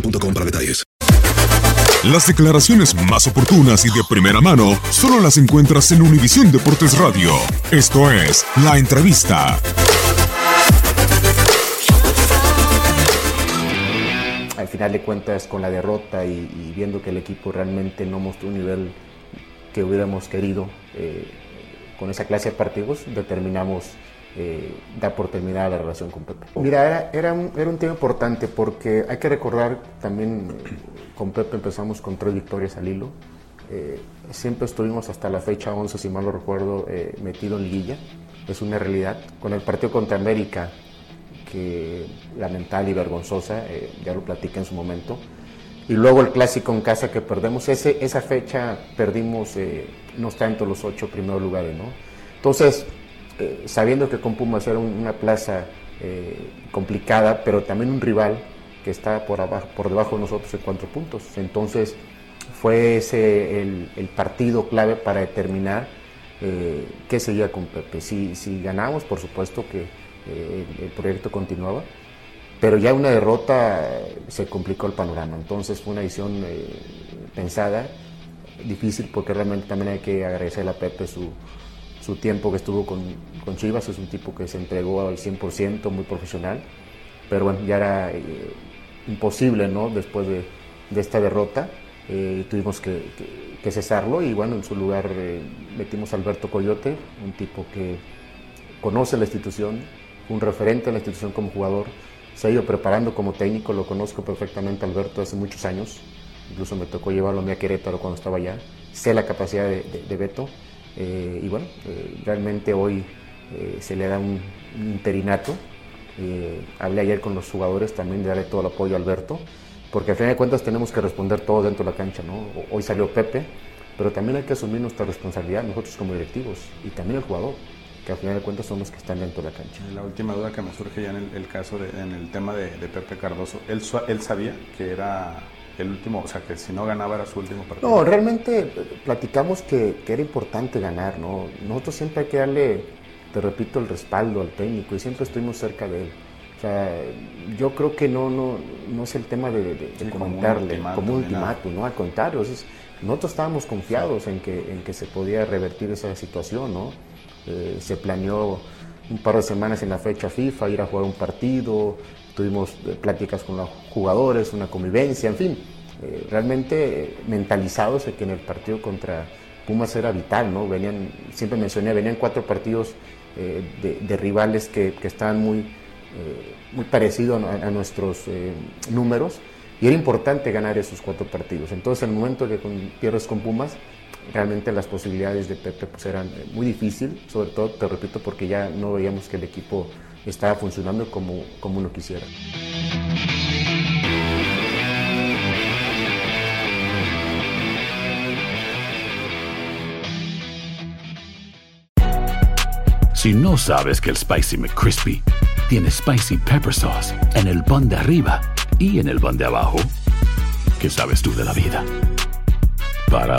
para detalles. Las declaraciones más oportunas y de primera mano solo las encuentras en Univisión Deportes Radio. Esto es La Entrevista. Al final de cuentas, con la derrota y, y viendo que el equipo realmente no mostró un nivel que hubiéramos querido eh, con esa clase de partidos, determinamos eh, dar por terminada la relación con Pepe. Mira, era, era, un, era un tema importante porque hay que recordar también, eh, con Pepe empezamos con tres victorias al hilo. Eh, siempre estuvimos hasta la fecha 11, si mal no recuerdo, eh, metido en liguilla. Es una realidad. Con el partido contra América, que lamentable y vergonzosa, eh, ya lo platiqué en su momento. Y luego el clásico en casa que perdemos, ese, esa fecha perdimos, eh, no está entre los ocho primeros lugares, ¿no? Entonces, eh, sabiendo que con Pumas era un- una plaza eh, complicada, pero también un rival que está por, abajo, por debajo de nosotros en cuatro puntos. Entonces, fue ese el, partido clave para determinar eh, qué seguía con Pepe. Si, si ganamos, por supuesto que el, proyecto continuaba, pero ya una derrota se complicó el panorama. Entonces fue una decisión pensada, difícil, porque realmente también hay que agradecerle a Pepe su, su tiempo que estuvo con, con Chivas. Es un tipo que se entregó al 100%, muy profesional. Pero bueno, ya era eh, imposible, ¿no? Después de, de esta derrota, eh, tuvimos que, que- que cesarlo y bueno, en su lugar eh, metimos a Alberto Coyote, un tipo que conoce la institución, un referente en la institución como jugador, se ha ido preparando como técnico, lo conozco perfectamente a Alberto hace muchos años, incluso me tocó llevarlo a mí a Querétaro cuando estaba allá, sé la capacidad de, de- de Beto eh, y bueno, eh, realmente hoy eh, se le da un, un interinato, eh, hablé ayer con los jugadores también de darle todo el apoyo a Alberto, porque al final de cuentas tenemos que responder todos dentro de la cancha, ¿no? Hoy salió Pepe, pero también hay que asumir nuestra responsabilidad nosotros como directivos y también el jugador, que al final de cuentas son los que están dentro de la cancha. La última duda que me surge ya en el, el caso, de, en el tema de, de Pepe Cardoso, ¿él, él sabía que era el último, o sea, que si no ganaba era su último partido? No, realmente eh, platicamos que, que era importante ganar, ¿no? Nosotros siempre hay que darle, te repito, el respaldo al técnico y siempre estuvimos cerca de él. O sea, yo creo que no, no, no es el tema de, de- Sí, comentarle como un ultimátum, ¿no? Al contrario, es- nosotros estábamos confiados en que, en que se podía revertir esa situación, ¿no? Eh, se planeó un par de semanas en la fecha FIFA, ir a jugar un partido, tuvimos eh, pláticas con los jugadores, una convivencia, en fin, eh, realmente eh, mentalizados de que en el partido contra Pumas era vital, ¿no? Venían, siempre mencioné, venían cuatro partidos de, rivales que, que estaban muy, muy parecido a, nuestros números y era importante ganar esos cuatro partidos. Entonces, en el momento que pierdes con Pumas, realmente las posibilidades de Pepe pues, eran muy difíciles, sobre todo, te repito, porque ya no veíamos que el equipo estaba funcionando como, como uno quisiera. Si no sabes que el Spicy McCrispy tiene Spicy Pepper Sauce en el pan de arriba y en el pan de abajo, ¿qué sabes tú de la vida? Para,